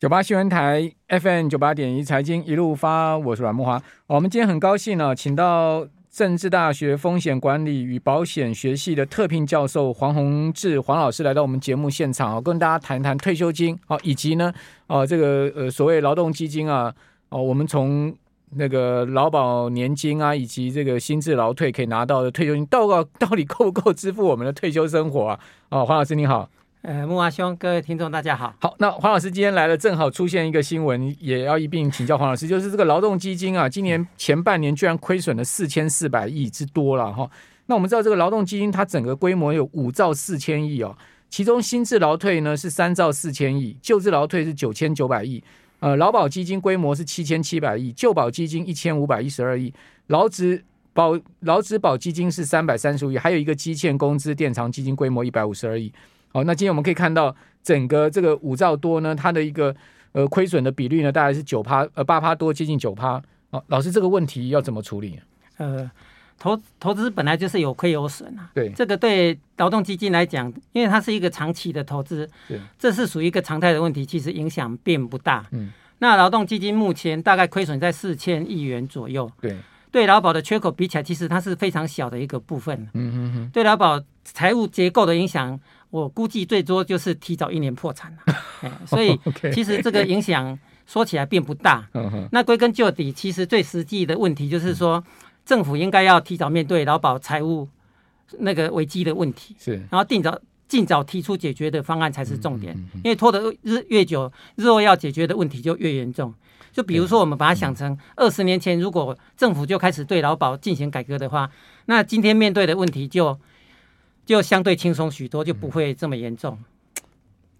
九八新闻台 FM 九八点一财经一路发，我是阮慕华。我们今天很高兴呢，请到政治大学风险管理与保险学系的特聘教授黄宏志黄老师来到我们节目现场啊，跟大家谈谈退休金啊，以及呢，呃，这个呃所谓劳动基金啊，哦，我们从那个劳保年金啊，以及这个薪资劳退可以拿到的退休金，到到到底够不够支付我们的退休生活啊？哦，黄老师你好。呃，慕驊兄，各位听众，大家好。好，那黄老师今天来了，正好出现一个新闻，也要一并请教黄老师，就是这个劳动基金啊，今年前半年居然亏损了四千四百亿之多了哈。那我们知道这个劳动基金它整个规模有五兆四千亿哦，其中新制劳退呢是三兆四千亿，旧制劳退是九千九百亿，呃，劳保基金规模是七千七百亿，旧保基金一千五百一十二亿，劳资保劳资保基金是三百三十五亿，还有一个基欠工资垫偿基金规模一百五十二亿。好，那今天我们可以看到整个这个五兆多呢，它的一个呃亏损的比率呢，大概是九趴呃八趴多，接近九趴。好，老师这个问题要怎么处理？呃，投投资本来就是有亏有损啊。对，这个对劳动基金来讲，因为它是一个长期的投资，对，这是属于一个常态的问题，其实影响并不大。嗯，那劳动基金目前大概亏损在四千亿元左右。对，对劳保的缺口比起来，其实它是非常小的一个部分。嗯嗯嗯，对劳保财务结构的影响。我估计最多就是提早一年破产了，所以其实这个影响说起来并不大。那归根究底，其实最实际的问题就是说，政府应该要提早面对劳保财务那个危机的问题，是，然后尽早尽早提出解决的方案才是重点。因为拖得日越久，日后要解决的问题就越严重。就比如说，我们把它想成二十年前，如果政府就开始对劳保进行改革的话，那今天面对的问题就。就相对轻松许多，就不会这么严重。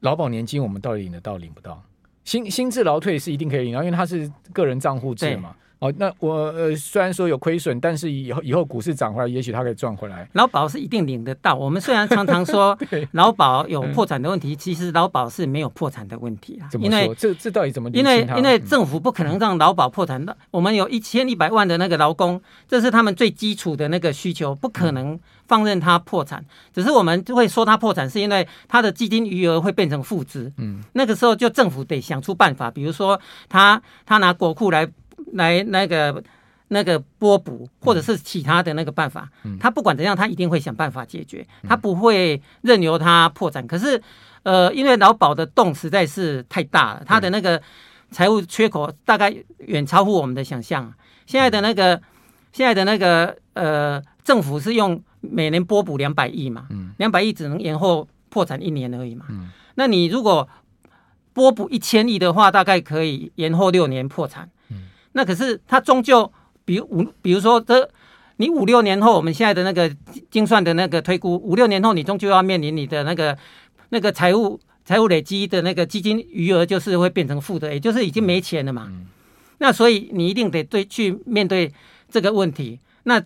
劳保年金我们到底领得到领不到？新新制劳退是一定可以领到，因为它是个人账户制嘛。哦，那我呃虽然说有亏损，但是以后以后股市涨回来，也许它可以赚回来。劳保是一定领得到。我们虽然常常说 劳保有破产的问题，其实劳保是没有破产的问题啊。怎么说？因为这这到底怎么？因为因为政府不可能让劳保破产的。我们有一千一百万的那个劳工，这是他们最基础的那个需求，不可能放任他破产。只是我们会说他破产，是因为他的基金余额会变成负值。嗯，那个时候就政府得想出办法，比如说他他拿国库来。来那个那个拨补，或者是其他的那个办法，嗯、他不管怎样，他一定会想办法解决，他不会任由他破产。可是，呃，因为劳保的洞实在是太大了，他的那个财务缺口大概远超乎我们的想象。现在的那个现在的那个呃，政府是用每年拨补两百亿嘛，两百亿只能延后破产一年而已嘛。那你如果拨补一千亿的话，大概可以延后六年破产。那可是它终究，比如五，比如说这，你五六年后，我们现在的那个精算的那个推估，五六年后你终究要面临你的那个那个财务财务累积的那个基金余额，就是会变成负的，也就是已经没钱了嘛。那所以你一定得对去面对这个问题。那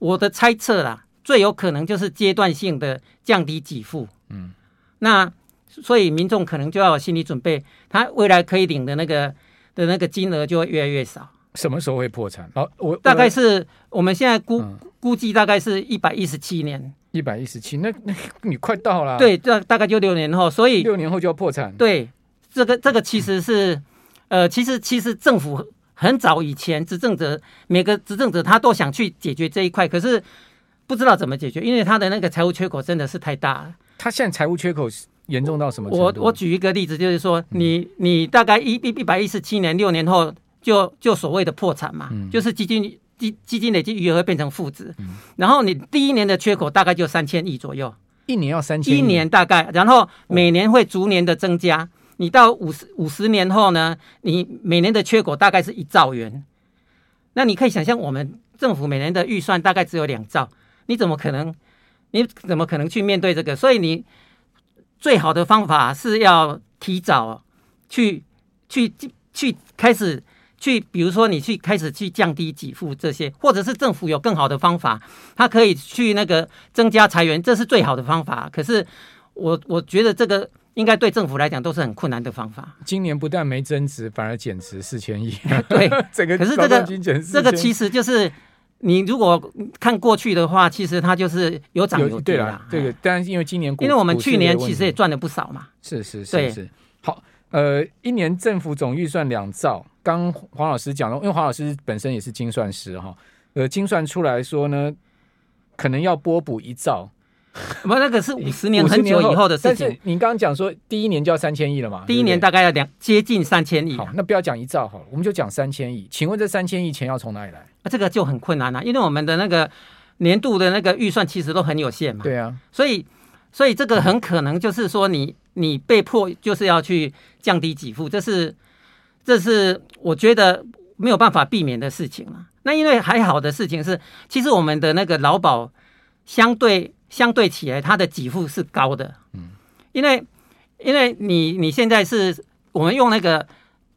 我的猜测啦，最有可能就是阶段性的降低给付。嗯，那所以民众可能就要有心理准备，他未来可以领的那个。的那个金额就会越来越少。什么时候会破产？好，我大概是我们现在估、嗯、估计大概是一百一十七年。一百一十七，那 那你快到了。对，这大概就六年后，所以六年后就要破产。对，这个这个其实是，嗯、呃，其实其实政府很早以前执政者每个执政者他都想去解决这一块，可是不知道怎么解决，因为他的那个财务缺口真的是太大了。他现在财务缺口是。严重到什么程度？我我举一个例子，就是说你，你你大概一一一百一十七年六年后就就所谓的破产嘛，嗯、就是基金基基金累积余额会变成负值，嗯、然后你第一年的缺口大概就三千亿左右，一年要三千亿，一年大概，然后每年会逐年的增加，哦、你到五十五十年后呢，你每年的缺口大概是一兆元，那你可以想象，我们政府每年的预算大概只有两兆，你怎么可能？你怎么可能去面对这个？所以你。最好的方法是要提早去去去开始去，比如说你去开始去降低给付这些，或者是政府有更好的方法，它可以去那个增加裁员，这是最好的方法。可是我我觉得这个应该对政府来讲都是很困难的方法。今年不但没增值，反而减值四千亿。对，整个可是这个这个其实就是。你如果看过去的话，其实它就是有涨有跌啦。对，这个，但是因为今年，因为我们去年其实也赚了不少嘛。是是是是。好，呃，一年政府总预算两兆，刚黄老师讲了，因为黄老师本身也是精算师哈，呃，精算出来说呢，可能要拨补一兆。不，那个是五十年很久以后的事情。但是你刚刚讲说，第一年就要三千亿了嘛？第一年大概要两接近三千亿。好，那不要讲一兆好了，我们就讲三千亿。请问这三千亿钱要从哪里来？啊，这个就很困难了，因为我们的那个年度的那个预算其实都很有限嘛。对啊，所以所以这个很可能就是说，你你被迫就是要去降低给付，这是这是我觉得没有办法避免的事情了。那因为还好的事情是，其实我们的那个劳保相对。相对起来，它的给付是高的，嗯，因为因为你你现在是我们用那个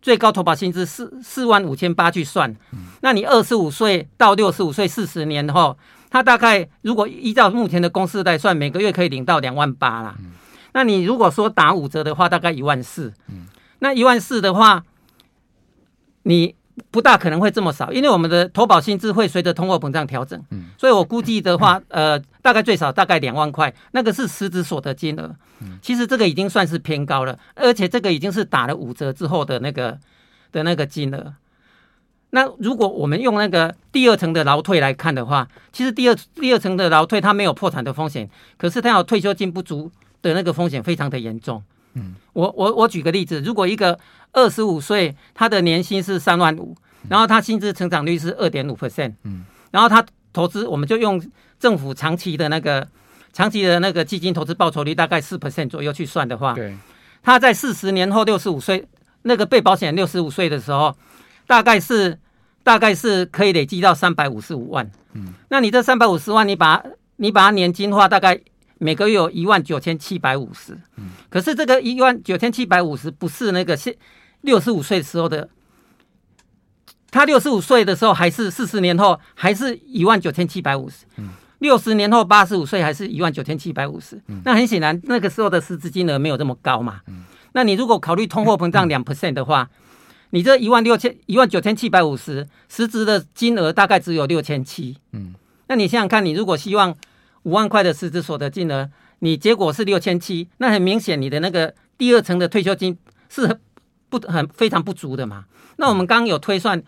最高投保薪资四四万五千八去算，嗯，那你二十五岁到六十五岁四十年后，它大概如果依照目前的公式来算，每个月可以领到两万八啦，嗯，那你如果说打五折的话，大概一万四，嗯，那一万四的话，你。不大可能会这么少，因为我们的投保薪资会随着通货膨胀调整，嗯，所以我估计的话，呃，大概最少大概两万块，那个是实质所得金额，嗯，其实这个已经算是偏高了，而且这个已经是打了五折之后的那个的那个金额。那如果我们用那个第二层的劳退来看的话，其实第二第二层的劳退它没有破产的风险，可是它有退休金不足的那个风险非常的严重。嗯，我我我举个例子，如果一个二十五岁，他的年薪是三万五，然后他薪资成长率是二点五 percent，嗯，然后他投资，我们就用政府长期的那个长期的那个基金投资报酬率大概四 percent 左右去算的话，对，他在四十年后六十五岁，那个被保险六十五岁的时候，大概是大概是可以累积到三百五十五万，嗯，那你这三百五十万，你把你把它年金化，大概。每个月有一万九千七百五十，可是这个一万九千七百五十不是那个现六十五岁时候的，他六十五岁的时候还是四十年后还是一万九千七百五十，六十年后八十五岁还是一万九千七百五十，那很显然那个时候的实质金额没有这么高嘛，那你如果考虑通货膨胀两 percent 的话，你这一万六千一万九千七百五十实质的金额大概只有六千七，嗯，那你想想看，你如果希望。五万块的实质所得金额，你结果是六千七，那很明显你的那个第二层的退休金是不很非常不足的嘛。那我们刚刚有推算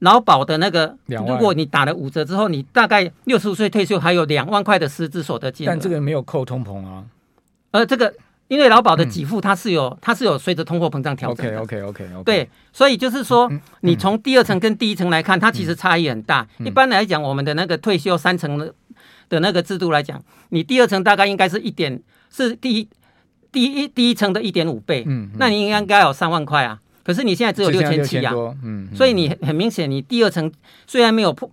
劳保的那个，如果你打了五折之后，你大概六十五岁退休还有两万块的实质所得金额，但这个没有扣通膨啊。呃，这个因为劳保的给付它是有、嗯、它是有随着通货膨胀调整的。OK OK OK OK。对，所以就是说，你从第二层跟第一层来看，它其实差异很大。嗯、一般来讲，我们的那个退休三层的。的那个制度来讲，你第二层大概应该是一点，是第一第一第一层的一点五倍，嗯，那你应该该有三万块啊，可是你现在只有六千七啊，嗯，所以你很明显，你第二层虽然没有破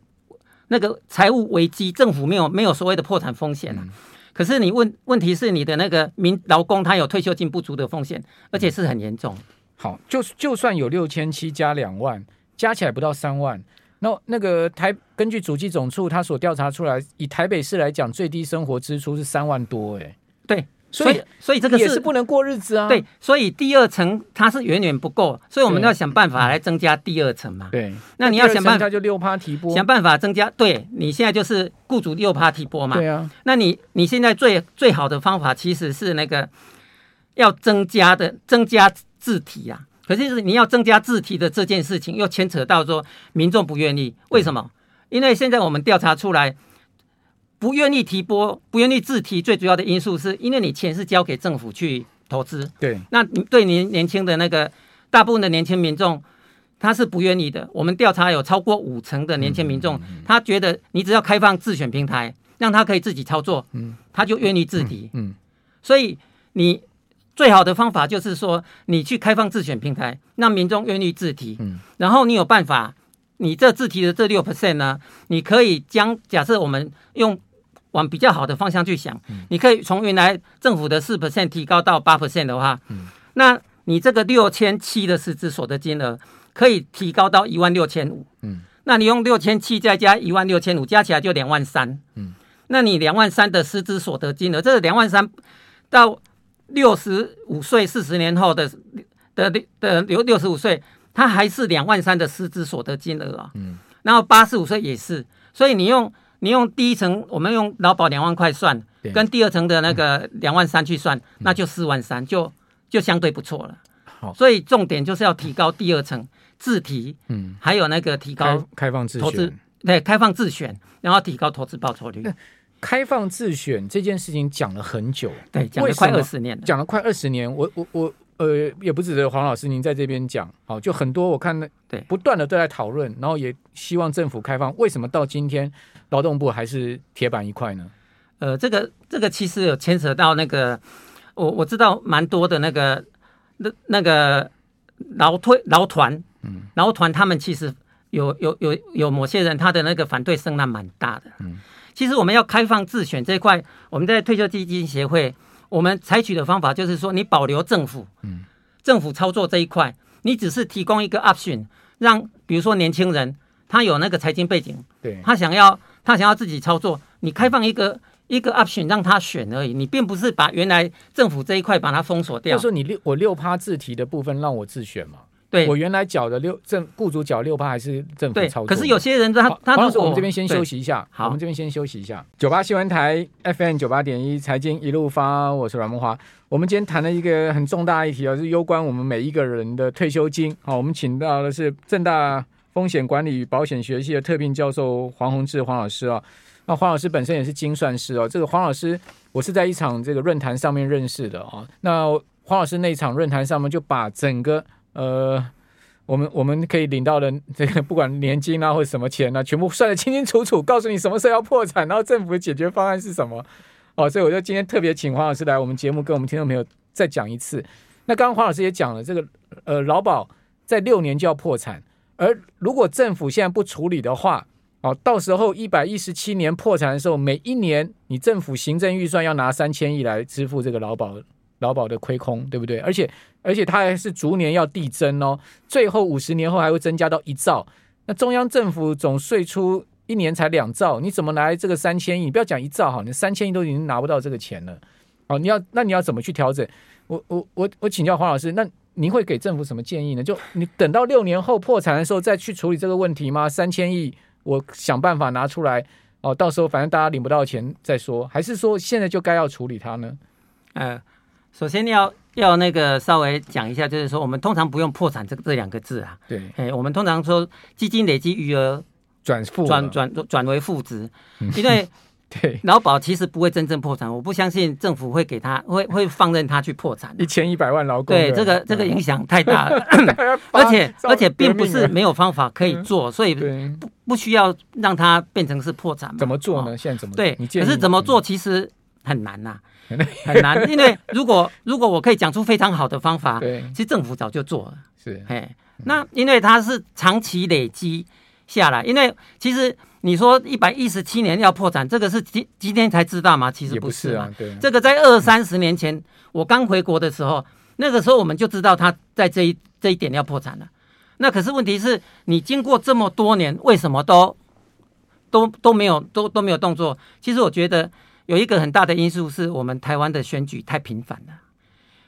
那个财务危机，政府没有没有所谓的破产风险啊，可是你问问题是你的那个民劳工他有退休金不足的风险，而且是很严重。好，就就算有六千七加两万，加起来不到三万。那那个台根据主计总处他所调查出来，以台北市来讲，最低生活支出是三万多，哎，对，所以所以这个也是不能过日子啊。对，所以第二层它是远远不够，所以我们要想办法来增加第二层嘛。对，那你要想办法就六趴提拨，想办法增加。对，你现在就是雇主六趴提拨嘛。对啊，那你你现在最最好的方法其实是那个要增加的增加自提啊。可是你要增加自提的这件事情，又牵扯到说民众不愿意，为什么？因为现在我们调查出来，不愿意提拨、不愿意自提，最主要的因素是因为你钱是交给政府去投资。对，那对年年轻的那个大部分的年轻民众，他是不愿意的。我们调查有超过五成的年轻民众，他觉得你只要开放自选平台，让他可以自己操作，他就愿意自提。嗯，所以你。最好的方法就是说，你去开放自选平台，让民众愿意自提。嗯，然后你有办法，你这自提的这六 percent 呢，你可以将假设我们用往比较好的方向去想，嗯，你可以从原来政府的四 percent 提高到八 percent 的话，嗯，那你这个六千七的实质所得金额可以提高到一万六千五。嗯，那你用六千七再加一万六千五，加起来就两万三。嗯，那你两万三的实质所得金额，这个两万三到。六十五岁四十年后的的的六六十五岁，他还是两万三的实质所得金额啊。嗯，然后八十五岁也是，所以你用你用第一层，我们用劳保两万块算，跟第二层的那个两万三去算，那就四万三，就就相对不错了。好，所以重点就是要提高第二层自提，嗯，还有那个提高开开放自投资选，对，开放自选，然后提高投资报酬率。开放自选这件事情讲了很久，对，讲了快二十年了，讲了快二十年。我我我呃，也不止得黄老师您在这边讲，好，就很多我看对不断的都在讨论，然后也希望政府开放。为什么到今天劳动部还是铁板一块呢？呃，这个这个其实有牵扯到那个，我我知道蛮多的那个那那个劳退劳团，嗯，劳团他们其实有有有有某些人他的那个反对声浪蛮大的，嗯。其实我们要开放自选这一块，我们在退休基金协会，我们采取的方法就是说，你保留政府，嗯，政府操作这一块，你只是提供一个 option，让比如说年轻人他有那个财经背景，对，他想要他想要自己操作，你开放一个一个 option 让他选而已，你并不是把原来政府这一块把它封锁掉。就是说你六我六趴自提的部分让我自选嘛。对，我原来缴的六政雇主缴六趴还是政府操作？可是有些人他他黄老师，我们这边先休息一下。好，我们这边先休息一下。九八新闻台 FM 九八点一财经一路发，我是阮梦华。我们今天谈了一个很重大议题啊，是攸关我们每一个人的退休金。好，我们请到的是正大风险管理与保险学系的特聘教授黄宏志黄老师啊。那黄老师本身也是精算师哦。这个黄老师，我是在一场这个论坛上面认识的啊。那黄老师那场论坛上面就把整个呃。我们我们可以领到的这个不管年金啊或者什么钱啊，全部算得清清楚楚，告诉你什么时候要破产，然后政府的解决方案是什么。哦，所以我就今天特别请黄老师来我们节目，跟我们听众朋友再讲一次。那刚刚黄老师也讲了，这个呃劳保在六年就要破产，而如果政府现在不处理的话，哦，到时候一百一十七年破产的时候，每一年你政府行政预算要拿三千亿来支付这个劳保。劳保的亏空，对不对？而且而且它还是逐年要递增哦，最后五十年后还会增加到一兆。那中央政府总税出一年才两兆，你怎么来这个三千亿？你不要讲一兆哈，你三千亿都已经拿不到这个钱了。哦，你要那你要怎么去调整？我我我我请教黄老师，那您会给政府什么建议呢？就你等到六年后破产的时候再去处理这个问题吗？三千亿我想办法拿出来哦，到时候反正大家领不到钱再说，还是说现在就该要处理它呢？呃。首先要要那个稍微讲一下，就是说我们通常不用破产这这两个字啊。对，哎，我们通常说基金累积余额转负转转转为负值，因为 对。劳保其实不会真正破产，我不相信政府会给他会会放任他去破产。一千一百万劳工，对这个这个影响太大了，而且而且并不是没有方法可以做，所以不不需要让它变成是破产。怎么做呢？现在怎么对？可是怎么做其实很难呐。很难，因为如果如果我可以讲出非常好的方法，对，其实政府早就做了。是，哎，那因为它是长期累积下来，因为其实你说一百一十七年要破产，这个是今今天才知道吗？其实不是啊，对，这个在二三十年前我刚回国的时候，那个时候我们就知道它在这一这一点要破产了。那可是问题是你经过这么多年，为什么都都都没有都都没有动作？其实我觉得。有一个很大的因素是我们台湾的选举太频繁了，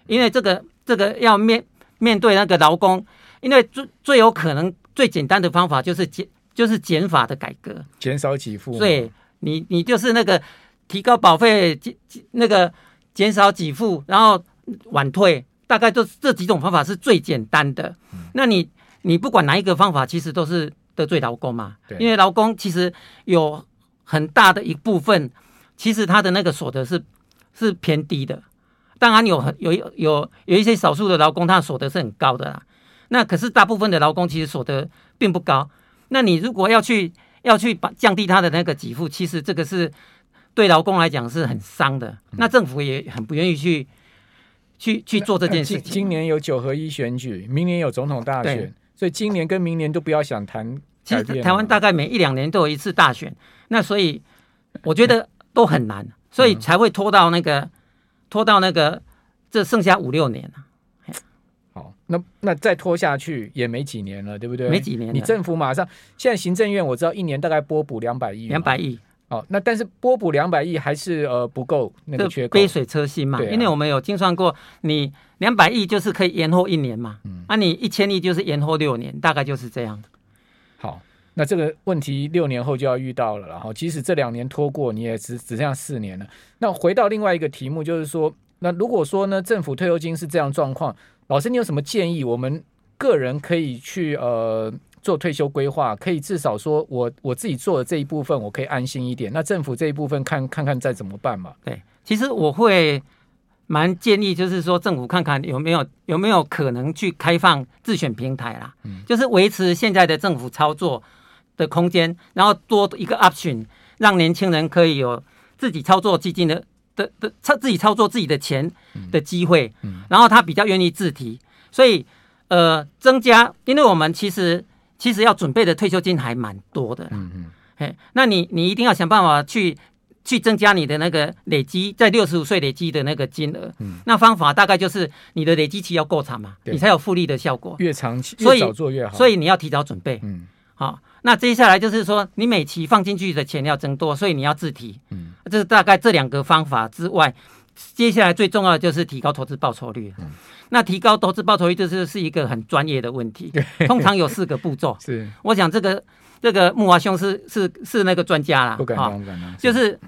因为这个这个要面面对那个劳工，因为最最有可能最简单的方法就是减就是减法的改革，减少给付。对，你你就是那个提高保费，减那个减少给付，然后晚退，大概就这几种方法是最简单的。嗯、那你你不管哪一个方法，其实都是得罪劳工嘛。对，因为劳工其实有很大的一部分。其实他的那个所得是是偏低的，当然有很有有有有一些少数的劳工，他的所得是很高的啦。那可是大部分的劳工其实所得并不高。那你如果要去要去把降低他的那个给付，其实这个是对劳工来讲是很伤的。那政府也很不愿意去去去做这件事情。今年有九合一选举，明年有总统大选，所以今年跟明年都不要想谈。其实台湾大概每一两年都有一次大选，那所以我觉得。都很难，所以才会拖到那个，嗯、拖到那个，这剩下五六年了。好，那那再拖下去也没几年了，对不对？没几年，你政府马上现在行政院我知道一年大概拨补两百亿，两百亿。哦，那但是拨补两百亿还是呃不够，那个缺口杯水车薪嘛。啊、因为我们有精算过，你两百亿就是可以延后一年嘛，嗯，啊，你一千亿就是延后六年，大概就是这样。好。那这个问题六年后就要遇到了，然后即使这两年拖过，你也只只剩下四年了。那回到另外一个题目，就是说，那如果说呢，政府退休金是这样状况，老师，你有什么建议？我们个人可以去呃做退休规划，可以至少说我我自己做的这一部分，我可以安心一点。那政府这一部分看看看再怎么办嘛？对，其实我会蛮建议，就是说政府看看有没有有没有可能去开放自选平台啦，嗯、就是维持现在的政府操作的空间，然后多一个 option，让年轻人可以有自己操作基金的。的的操自己操作自己的钱的机会，嗯，然后他比较愿意自提，所以呃增加，因为我们其实其实要准备的退休金还蛮多的，嗯嗯，嘿，那你你一定要想办法去去增加你的那个累积在六十五岁累积的那个金额，嗯，那方法大概就是你的累积期要够长嘛，你才有复利的效果，越长期越早做越好，所以你要提早准备，嗯，好。那接下来就是说，你每期放进去的钱要增多，所以你要自提。嗯，这是大概这两个方法之外，接下来最重要的就是提高投资报酬率。嗯，那提高投资报酬率，就是是一个很专业的问题。通常有四个步骤。是，我想这个这个木华兄是是是那个专家啦。不敢当，不敢当。就是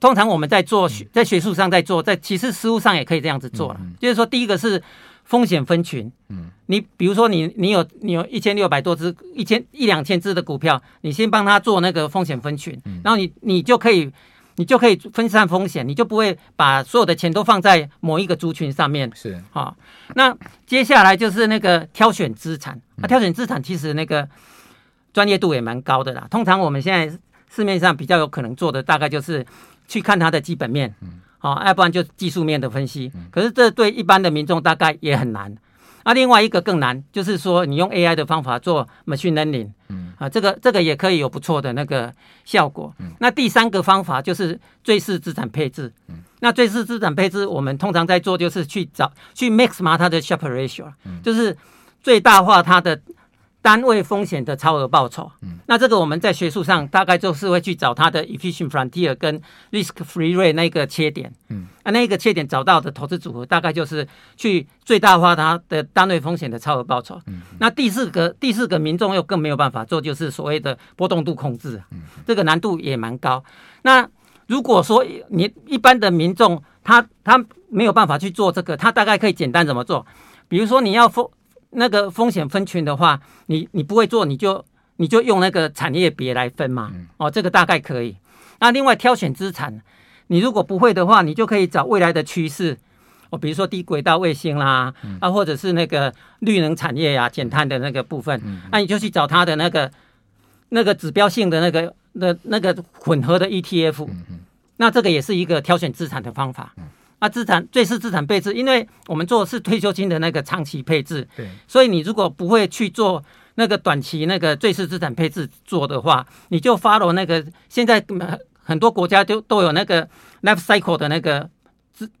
通常我们在做学在学术上在做，在其实实务上也可以这样子做了。就是说，第一个是。风险分群，嗯，你比如说你你有你有一千六百多只一千一两千只的股票，你先帮他做那个风险分群，然后你你就可以你就可以分散风险，你就不会把所有的钱都放在某一个族群上面，是。啊。那接下来就是那个挑选资产，那挑选资产其实那个专业度也蛮高的啦。通常我们现在市面上比较有可能做的，大概就是去看它的基本面，嗯。哦，要不然就技术面的分析，可是这对一般的民众大概也很难。那、啊、另外一个更难，就是说你用 AI 的方法做 machine learning，嗯，啊，这个这个也可以有不错的那个效果。嗯，那第三个方法就是最适资产配置。嗯，那最适资产配置，我们通常在做就是去找去 maximize 它的 Sharpe ratio，嗯，就是最大化它的。单位风险的超额报酬，嗯，那这个我们在学术上大概就是会去找它的 efficient frontier 跟 risk free rate 那个切点，嗯，啊，那个切点找到的投资组合大概就是去最大化它的单位风险的超额报酬，嗯，那第四个第四个民众又更没有办法做，就是所谓的波动度控制，嗯，这个难度也蛮高。那如果说你一般的民众他他没有办法去做这个，他大概可以简单怎么做？比如说你要风。那个风险分群的话，你你不会做，你就你就用那个产业别来分嘛。哦，这个大概可以。那另外挑选资产，你如果不会的话，你就可以找未来的趋势。哦，比如说低轨道卫星啦，啊，或者是那个绿能产业呀、啊，减碳的那个部分，那你就去找它的那个那个指标性的那个那那个混合的 ETF。那这个也是一个挑选资产的方法。那资产最是资产配置，因为我们做的是退休金的那个长期配置，对，所以你如果不会去做那个短期那个最是资产配置做的话，你就 follow 那个现在很多国家都都有那个 life cycle 的那个，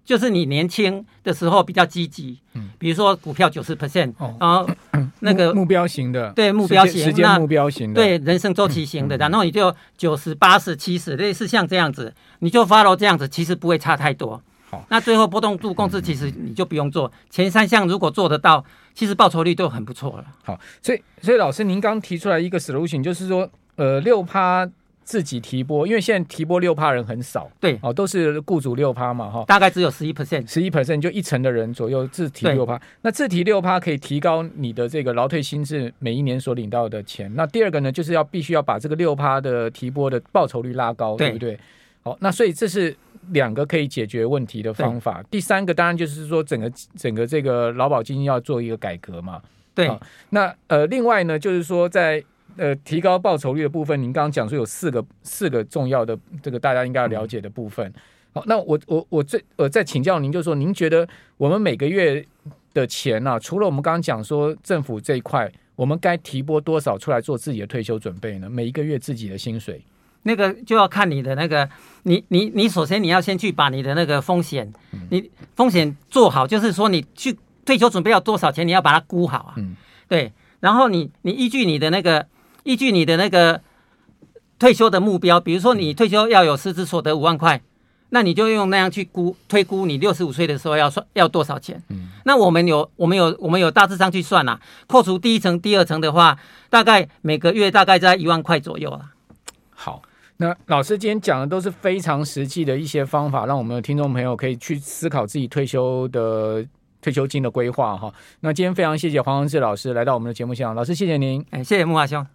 就是你年轻的时候比较积极，嗯，比如说股票九十 percent，然后 那个目标型的，对目标型，时间目标型的，对人生周期型的，然后你就九十八十七十，类似像这样子，你就 follow 这样子，其实不会差太多。那最后波动度控制，其实你就不用做前三项，如果做得到，其实报酬率都很不错了。好，所以所以老师您刚提出来一个 solution，就是说，呃，六趴自己提拨，因为现在提拨六趴人很少，对，哦，都是雇主六趴嘛，哈，大概只有十一 percent，十一 percent 就一成的人左右自提六趴。那自提六趴可以提高你的这个劳退薪资每一年所领到的钱。那第二个呢，就是要必须要把这个六趴的提拨的报酬率拉高，对，对不对？好，那所以这是。两个可以解决问题的方法，第三个当然就是说整个整个这个劳保基金要做一个改革嘛。对，啊、那呃另外呢就是说在呃提高报酬率的部分，您刚刚讲说有四个四个重要的这个大家应该要了解的部分。好，那我我我最呃再请教您，就是说您觉得我们每个月的钱呢、啊，除了我们刚刚讲说政府这一块，我们该提拨多少出来做自己的退休准备呢？每一个月自己的薪水？那个就要看你的那个，你你你首先你要先去把你的那个风险，你风险做好，就是说你去退休准备要多少钱，你要把它估好啊。嗯。对，然后你你依据你的那个依据你的那个退休的目标，比如说你退休要有实质所得五万块，那你就用那样去估推估你六十五岁的时候要算要多少钱。嗯。那我们有我们有我们有大致上去算啊，扣除第一层第二层的话，大概每个月大概在一万块左右啊。好。那老师今天讲的都是非常实际的一些方法，让我们的听众朋友可以去思考自己退休的退休金的规划哈。那今天非常谢谢黄宏志老师来到我们的节目现场，老师谢谢您，哎，谢谢木华兄。